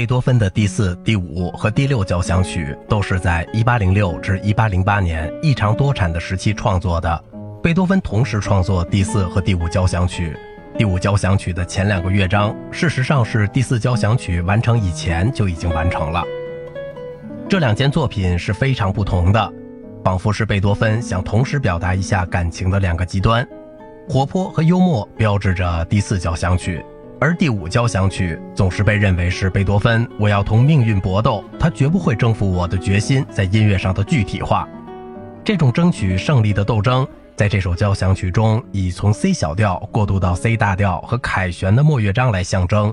贝多芬的第四、第五和第六交响曲都是在1806至1808年异常多产的时期创作的。贝多芬同时创作第四和第五交响曲。第五交响曲的前两个乐章，事实上是第四交响曲完成以前就已经完成了。这两件作品是非常不同的，仿佛是贝多芬想同时表达一下感情的两个极端。活泼和幽默标志着第四交响曲，而第五交响曲总是被认为是贝多芬“我要同命运搏斗，他绝不会征服我的决心”在音乐上的具体化。这种争取胜利的斗争，在这首交响曲中以从 C 小调过渡到 C 大调和凯旋的末乐章来象征。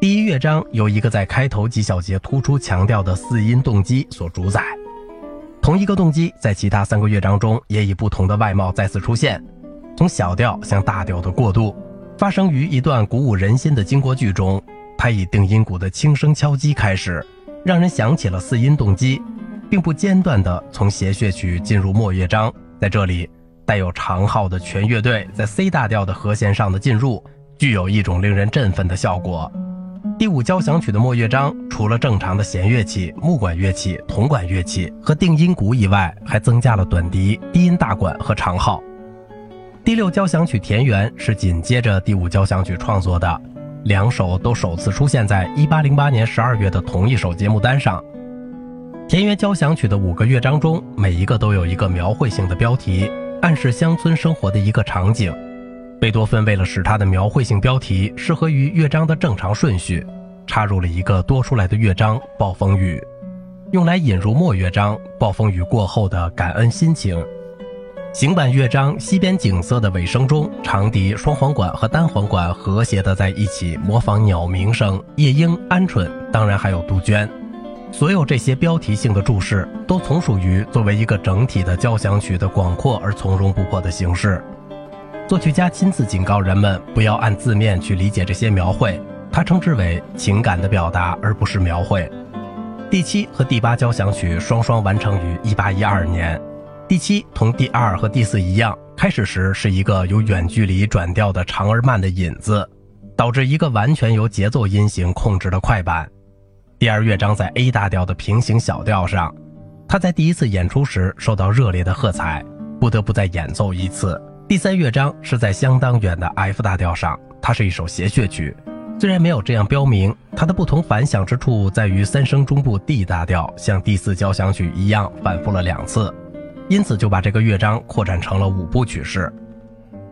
第一乐章由一个在开头几小节突出强调的四音动机所主宰，同一个动机在其他三个乐章中也以不同的外貌再次出现。从小调向大调的过渡，发生于一段鼓舞人心的经过句中。它以定音鼓的轻声敲击开始，让人想起了四音动机，并不间断地从谐谑曲进入末乐章。在这里，带有长号的全乐队在 C 大调的和弦上的进入，具有一种令人振奋的效果。第五交响曲的末乐章，除了正常的弦乐器、木管乐器、铜管乐器和定音鼓以外，还增加了短笛、低音大管和长号。第六交响曲田园是紧接着第五交响曲创作的，两首都首次出现在1808年12月的同一首节目单上。田园交响曲的五个乐章中，每一个都有一个描绘性的标题，暗示乡村生活的一个场景。贝多芬为了使他的描绘性标题适合于乐章的正常顺序，插入了一个多出来的乐章——暴风雨，用来引入末乐章暴风雨过后的感恩心情。行板乐章西边景色的尾声中，长笛、双簧管和单簧管和谐地在一起，模仿鸟鸣声、夜莺、鹌鹑，当然还有杜鹃。所有这些标题性的注释，都从属于作为一个整体的交响曲的广阔而从容不迫的形式。作曲家亲自警告人们不要按字面去理解这些描绘，他称之为情感的表达，而不是描绘。第七和第八交响曲双双完成于1812年。第七同第二和第四一样，开始时是一个由远距离转调的长而慢的引子，导致一个完全由节奏音型控制的快板。第二乐章在 A 大调的平行小调上，他在第一次演出时受到热烈的喝彩，不得不再演奏一次。第三乐章是在相当远的 F 大调上，它是一首谐谑曲，虽然没有这样标明，它的不同凡响之处在于三声中部 D 大调像第四交响曲一样反复了两次。因此，就把这个乐章扩展成了五部曲式。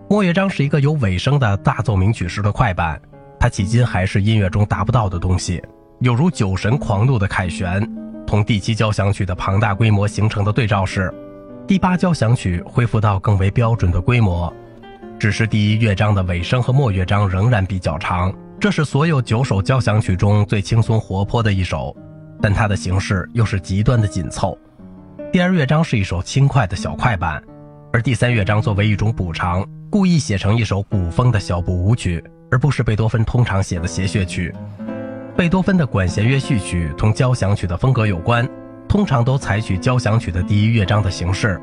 末乐章是一个有尾声的大奏鸣曲式的快板，它迄今还是音乐中达不到的东西，有如酒神狂怒的凯旋。同第七交响曲的庞大规模形成的对照是，第八交响曲恢复到更为标准的规模，只是第一乐章的尾声和末乐章仍然比较长。这是所有九首交响曲中最轻松活泼的一首，但它的形式又是极端的紧凑。第二乐章是一首轻快的小快板，而第三乐章作为一种补偿，故意写成一首古风的小步舞曲，而不是贝多芬通常写的谐谑曲。贝多芬的管弦乐序曲同交响曲的风格有关，通常都采取交响曲的第一乐章的形式。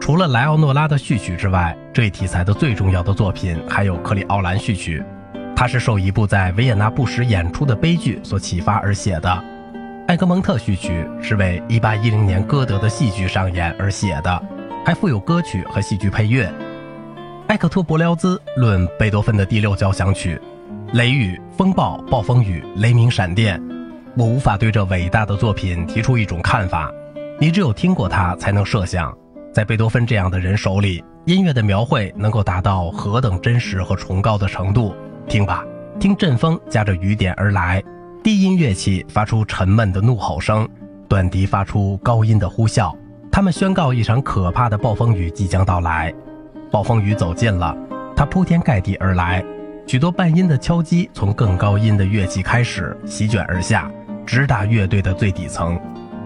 除了莱奥诺拉的序曲之外，这一题材的最重要的作品还有克里奥兰序曲，它是受一部在维也纳不时演出的悲剧所启发而写的。艾格蒙特序曲是为1810年歌德的戏剧上演而写的，还附有歌曲和戏剧配乐。埃克托伯辽兹论贝多芬的第六交响曲，雷雨、风暴、暴风雨、雷鸣、闪电。我无法对这伟大的作品提出一种看法，你只有听过它才能设想，在贝多芬这样的人手里，音乐的描绘能够达到何等真实和崇高的程度。听吧，听阵风夹着雨点而来。低音乐器发出沉闷的怒吼声，短笛发出高音的呼啸，他们宣告一场可怕的暴风雨即将到来。暴风雨走近了，它铺天盖地而来，许多半音的敲击从更高音的乐器开始席卷而下，直达乐队的最底层。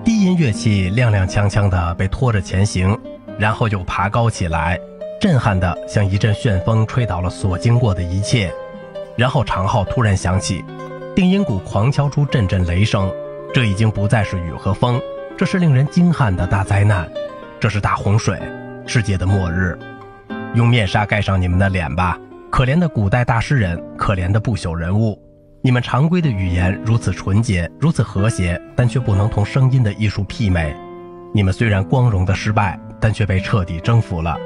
低音乐器踉踉跄跄地被拖着前行，然后又爬高起来，震撼的像一阵旋风吹倒了所经过的一切。然后长号突然响起。定音鼓狂敲出阵阵雷声，这已经不再是雨和风，这是令人惊撼的大灾难，这是大洪水，世界的末日。用面纱盖上你们的脸吧，可怜的古代大诗人，可怜的不朽人物。你们常规的语言如此纯洁，如此和谐，但却不能同声音的艺术媲美。你们虽然光荣的失败，但却被彻底征服了。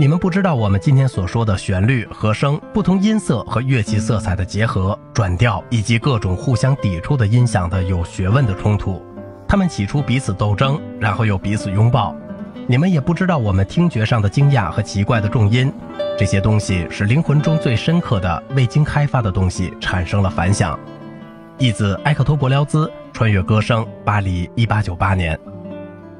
你们不知道我们今天所说的旋律、和声、不同音色和乐器色彩的结合、转调以及各种互相抵触的音响的有学问的冲突。他们起初彼此斗争，然后又彼此拥抱。你们也不知道我们听觉上的惊讶和奇怪的重音。这些东西使灵魂中最深刻的、未经开发的东西产生了反响。译自埃克托伯辽兹《穿越歌声》，巴黎，一八九八年。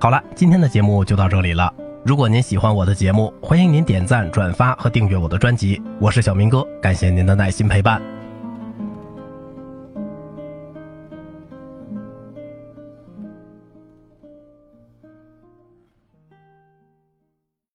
好了，今天的节目就到这里了。如果您喜欢我的节目，欢迎您点赞、转发和订阅我的专辑。我是小明哥，感谢您的耐心陪伴。